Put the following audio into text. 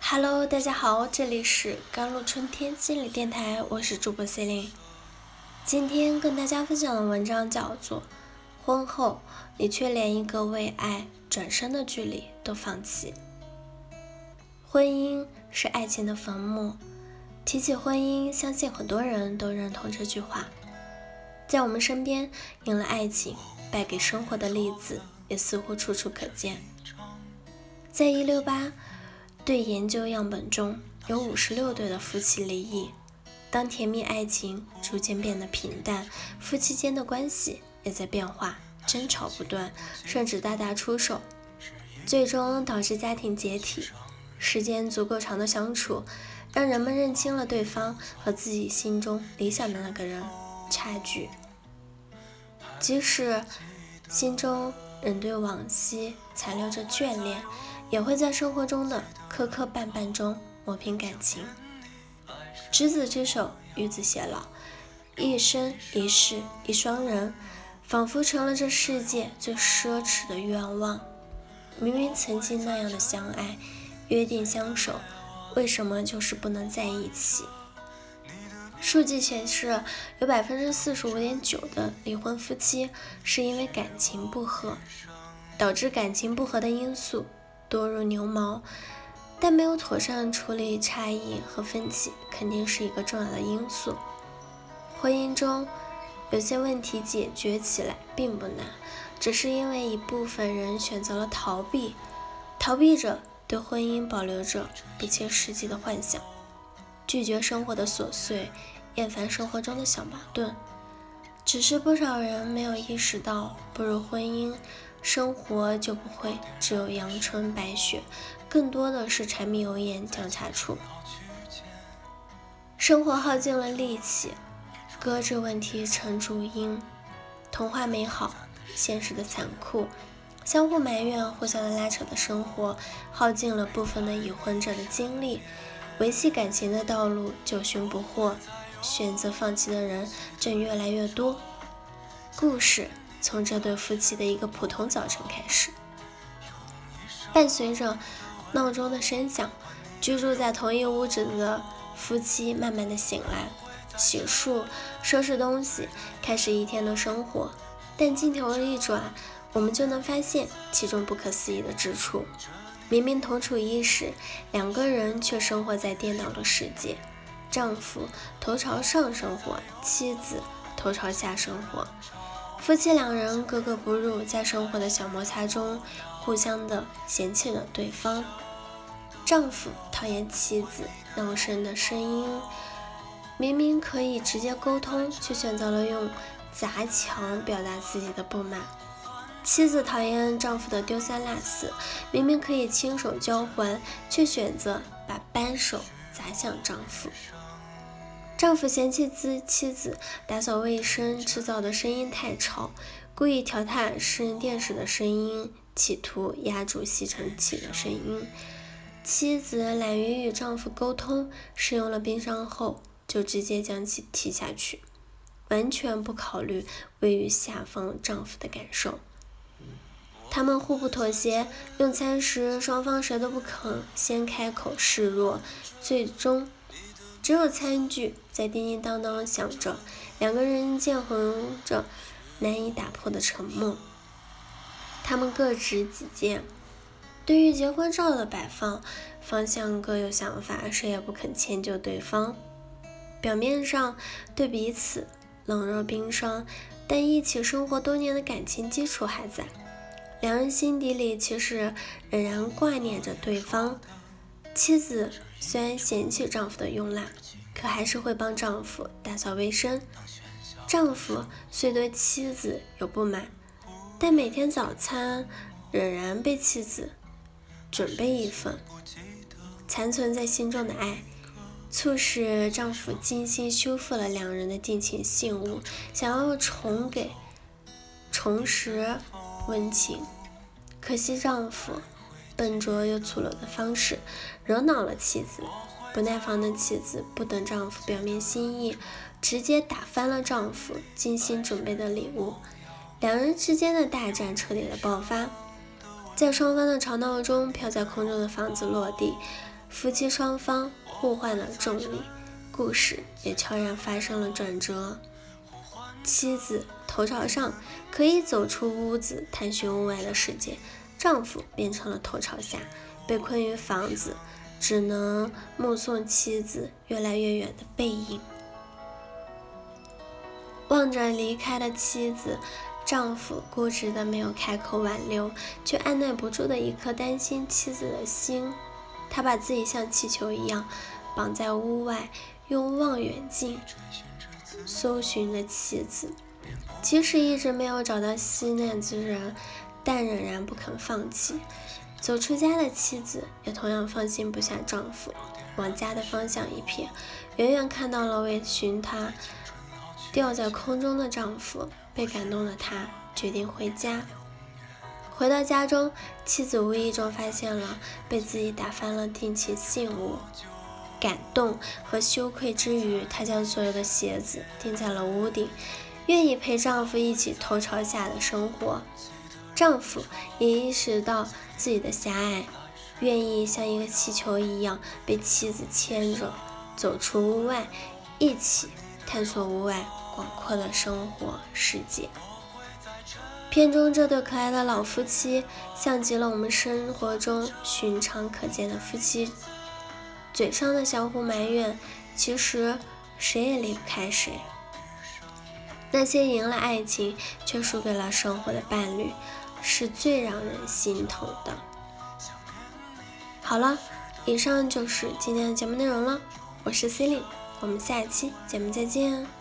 Hello，大家好，这里是甘露春天心理电台，我是主播 Celine。今天跟大家分享的文章叫做《婚后你却连一个为爱转身的距离都放弃》。婚姻是爱情的坟墓，提起婚姻，相信很多人都认同这句话。在我们身边，赢了爱情，败给生活的例子也似乎处处可见。在一六八对研究样本中，有五十六对的夫妻离异。当甜蜜爱情逐渐变得平淡，夫妻间的关系也在变化，争吵不断，甚至大打出手，最终导致家庭解体。时间足够长的相处，让人们认清了对方和自己心中理想的那个人差距，即使心中仍对往昔残留着眷恋。也会在生活中的磕磕绊绊中磨平感情。执子之手，与子偕老，一生一世一双人，仿佛成了这世界最奢侈的愿望。明明曾经那样的相爱，约定相守，为什么就是不能在一起？数据显示，有百分之四十五点九的离婚夫妻是因为感情不和，导致感情不和的因素。多如牛毛，但没有妥善处理差异和分歧，肯定是一个重要的因素。婚姻中有些问题解决起来并不难，只是因为一部分人选择了逃避，逃避着对婚姻保留着不切实际的幻想，拒绝生活的琐碎，厌烦生活中的小矛盾。只是不少人没有意识到，步入婚姻。生活就不会只有阳春白雪，更多的是柴米油盐酱茶醋。生活耗尽了力气，搁置问题成主因。童话美好，现实的残酷。相互埋怨、互相的拉扯的生活，耗尽了部分的已婚者的精力。维系感情的道路九寻不惑，选择放弃的人正越来越多。故事。从这对夫妻的一个普通早晨开始，伴随着闹钟的声响，居住在同一屋子的夫妻慢慢的醒来，洗漱、收拾东西，开始一天的生活。但镜头一转，我们就能发现其中不可思议的之处：明明同处一室，两个人却生活在颠倒的世界。丈夫头朝上生活，妻子头朝下生活。夫妻两人格格不入，在生活的小摩擦中，互相的嫌弃了对方。丈夫讨厌妻子闹声的声音，明明可以直接沟通，却选择了用砸墙表达自己的不满。妻子讨厌丈夫的丢三落四，明明可以亲手交还，却选择把扳手砸向丈夫。丈夫嫌弃妻妻子打扫卫生制造的声音太吵，故意调大私人电视的声音，企图压住吸尘器的声音。妻子懒于与丈夫沟通，使用了冰箱后就直接将其踢下去，完全不考虑位于下方丈夫的感受。他们互不妥协，用餐时双方谁都不肯先开口示弱，最终。只有餐具在叮叮当当响着，两个人见横着难以打破的沉默。他们各执己见，对于结婚照的摆放方向各有想法，谁也不肯迁就对方。表面上对彼此冷若冰霜，但一起生活多年的感情基础还在，两人心底里其实仍然挂念着对方。妻子虽然嫌弃丈夫的慵懒，可还是会帮丈夫打扫卫生。丈夫虽对妻子有不满，但每天早餐仍然被妻子准备一份。残存在心中的爱，促使丈夫精心修复了两人的定情信物，想要重给重拾温情。可惜丈夫。笨拙又粗鲁的方式惹恼了妻子，不耐烦的妻子不等丈夫表明心意，直接打翻了丈夫精心准备的礼物。两人之间的大战彻底的爆发。在双方的吵闹中，飘在空中的房子落地，夫妻双方互换了重力，故事也悄然发生了转折。妻子头朝上，可以走出屋子，探寻屋外的世界；丈夫变成了头朝下，被困于房子，只能目送妻子越来越远的背影。望着离开的妻子，丈夫固执的没有开口挽留，却按耐不住的一颗担心妻子的心。他把自己像气球一样绑在屋外，用望远镜搜寻着妻子。即使一直没有找到吸难之人，但仍然不肯放弃。走出家的妻子也同样放心不下丈夫，往家的方向一瞥，远远看到了为寻他。吊在空中的丈夫被感动的她决定回家。回到家中，妻子无意中发现了被自己打翻了定情信物，感动和羞愧之余，她将所有的鞋子钉在了屋顶，愿意陪丈夫一起头朝下的生活。丈夫也意识到自己的狭隘，愿意像一个气球一样被妻子牵着走出屋外，一起探索屋外。广阔的生活世界。片中这对可爱的老夫妻，像极了我们生活中寻常可见的夫妻，嘴上的相互埋怨，其实谁也离不开谁。那些赢了爱情却输给了生活的伴侣，是最让人心疼的。好了，以上就是今天的节目内容了。我是 c e l i n e 我们下期节目再见。